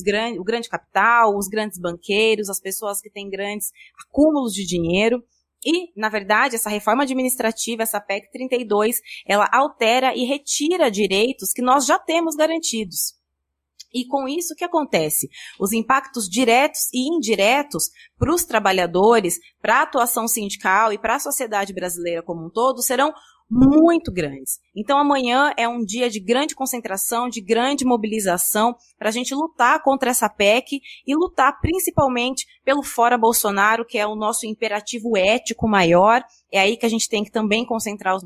S15: gran o grande capital, os grandes banqueiros, as pessoas que têm grandes acúmulos de dinheiro e, na verdade, essa reforma administrativa, essa PEC 32, ela altera e retira direitos que nós já temos garantidos. E com isso, o que acontece? Os impactos diretos e indiretos para os trabalhadores, para a atuação sindical e para a sociedade brasileira como um todo serão muito grandes. Então amanhã é um dia de grande concentração, de grande mobilização para a gente lutar contra essa PEC e lutar principalmente pelo fora Bolsonaro, que é o nosso imperativo ético maior. É aí que a gente tem que também concentrar os.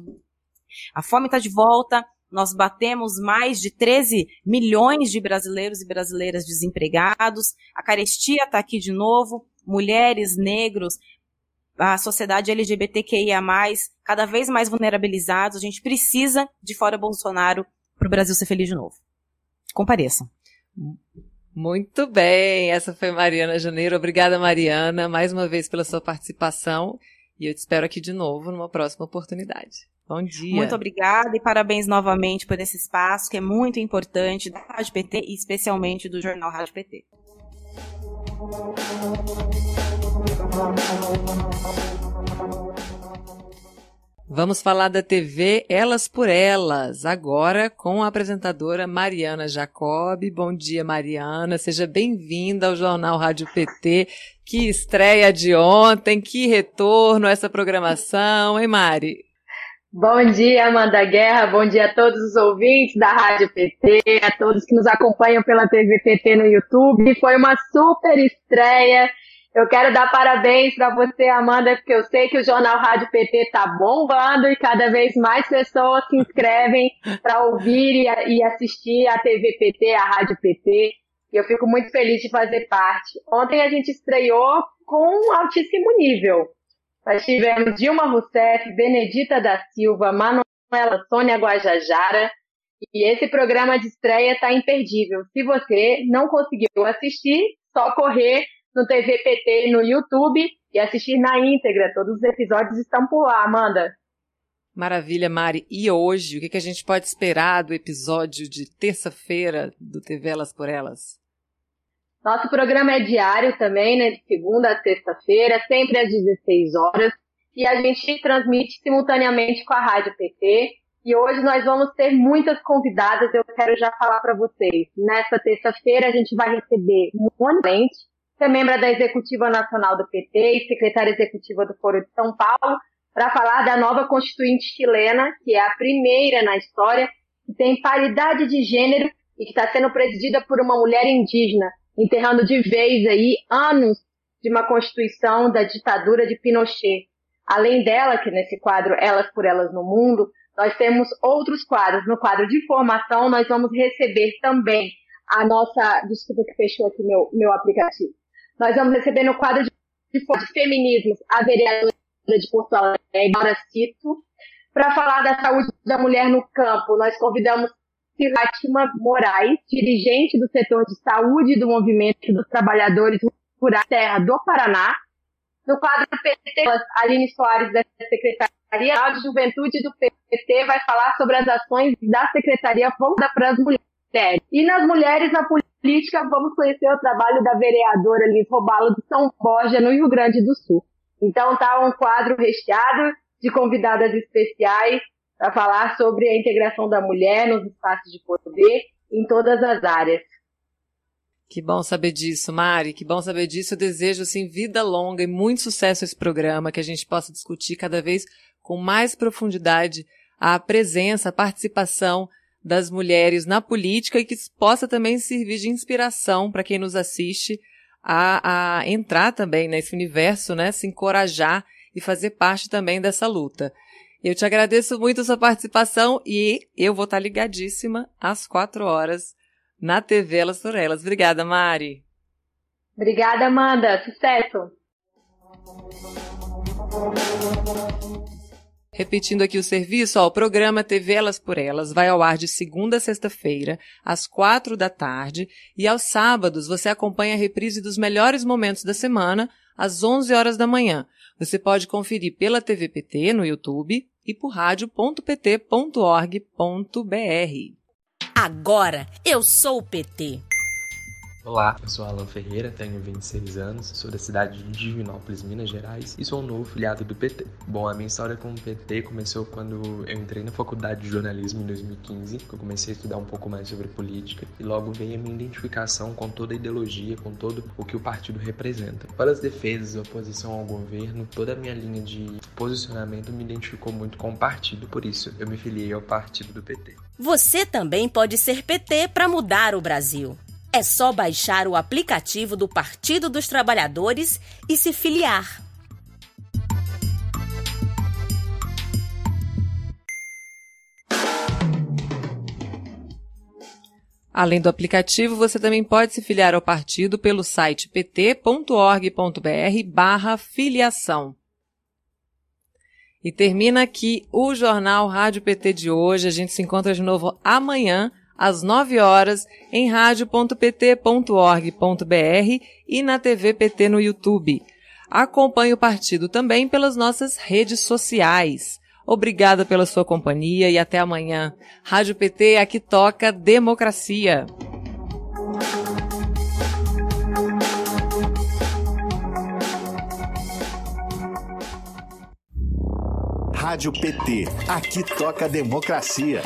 S15: A fome está de volta. Nós batemos mais de 13 milhões de brasileiros e brasileiras desempregados. A carestia está aqui de novo. Mulheres, negros, a sociedade LGBTQIA+, cada vez mais vulnerabilizados. A gente precisa de fora Bolsonaro para o Brasil ser feliz de novo. Compareçam.
S2: Muito bem, essa foi Mariana Janeiro. Obrigada, Mariana, mais uma vez pela sua participação. E eu te espero aqui de novo numa próxima oportunidade. Bom dia.
S15: Muito obrigada e parabéns novamente por esse espaço que é muito importante da Rádio PT e especialmente do Jornal Rádio PT.
S2: Vamos falar da TV Elas por Elas, agora com a apresentadora Mariana Jacob. Bom dia, Mariana. Seja bem-vinda ao Jornal Rádio PT. Que estreia de ontem, que retorno a essa programação, hein, Mari?
S16: Bom dia, Amanda Guerra. Bom dia a todos os ouvintes da Rádio PT, a todos que nos acompanham pela TV PT no YouTube. Foi uma super estreia eu quero dar parabéns para você, Amanda, porque eu sei que o Jornal Rádio PT está bombando e cada vez mais pessoas se inscrevem para ouvir e, assistir a TV PT, a Rádio PT. E eu fico muito feliz de fazer parte. Ontem a gente estreou com um altíssimo nível. Nós tivemos Dilma Rousseff, Benedita da Silva, Manuela Sônia Guajajara. E esse programa de estreia está imperdível. Se você não conseguiu assistir, só correr no TV PT no YouTube e assistir na íntegra. Todos os episódios estão por lá, Amanda.
S2: Maravilha, Mari. E hoje, o que, a gente pode esperar do episódio de terça-feira do TV Elas por Elas?
S16: Nosso programa é diário também, né? De segunda a sexta-feira, sempre às 16 horas. E a gente transmite simultaneamente com a Rádio PT. E hoje nós vamos ter muitas convidadas, eu quero já falar para vocês. Nessa terça-feira a gente vai receber Lente, que é membro da Executiva Nacional do PT e secretária executiva do Foro de São Paulo, para falar da nova Constituinte chilena, que é a primeira na história, que tem paridade de gênero e que está sendo presidida por uma mulher indígena, enterrando de vez aí anos de uma Constituição da ditadura de Pinochet. Além dela, que nesse quadro Elas por Elas no Mundo, nós temos outros quadros. No quadro de formação, nós vamos receber também a nossa. Desculpa que fechou aqui meu, meu aplicativo. Nós vamos receber no quadro de, de feminismos a vereadora de Porto Alegre, Mara Cito, para falar da saúde da mulher no campo. Nós convidamos Fátima Moraes, dirigente do setor de saúde do Movimento dos Trabalhadores Rurais Terra do Paraná. No quadro PT, Aline Soares, da Secretaria de Juventude do PT, vai falar sobre as ações da Secretaria voltada para as mulheres. E nas mulheres na política política, vamos conhecer o trabalho da vereadora Liz Robalo de São Borja, no Rio Grande do Sul. Então tá um quadro recheado de convidadas especiais para falar sobre a integração da mulher nos espaços de poder em todas as áreas.
S2: Que bom saber disso, Mari. Que bom saber disso. Eu desejo assim vida longa e muito sucesso a esse programa, que a gente possa discutir cada vez com mais profundidade a presença, a participação das mulheres na política e que possa também servir de inspiração para quem nos assiste a, a entrar também nesse universo, né? Se encorajar e fazer parte também dessa luta. Eu te agradeço muito a sua participação e eu vou estar ligadíssima às quatro horas na TV Elas por Elas. Obrigada, Mari.
S16: Obrigada, Amanda. Sucesso.
S2: Repetindo aqui o serviço, ó, o programa TV Elas por Elas vai ao ar de segunda a sexta-feira, às quatro da tarde, e aos sábados você acompanha a reprise dos melhores momentos da semana, às onze horas da manhã. Você pode conferir pela TVPT no YouTube e por rádio.pt.org.br.
S13: Agora eu sou o PT.
S17: Olá, eu sou Alan Ferreira, tenho 26 anos, sou da cidade de Divinópolis, Minas Gerais e sou um novo filiado do PT. Bom, a minha história com o PT começou quando eu entrei na faculdade de jornalismo em 2015, que eu comecei a estudar um pouco mais sobre política e logo veio a minha identificação com toda a ideologia, com todo o que o partido representa. Para as defesas e oposição ao governo, toda a minha linha de posicionamento me identificou muito com o partido, por isso eu me filiei ao partido do PT.
S13: Você também pode ser PT para mudar o Brasil. É só baixar o aplicativo do Partido dos Trabalhadores e se filiar.
S2: Além do aplicativo, você também pode se filiar ao partido pelo site pt.org.br barra filiação. E termina aqui o Jornal Rádio PT de hoje. A gente se encontra de novo amanhã, às 9 horas, em rádio.pt.org.br e na TV PT no YouTube. Acompanhe o partido também pelas nossas redes sociais. Obrigada pela sua companhia e até amanhã. Rádio PT aqui toca democracia.
S1: Rádio PT. Aqui toca democracia.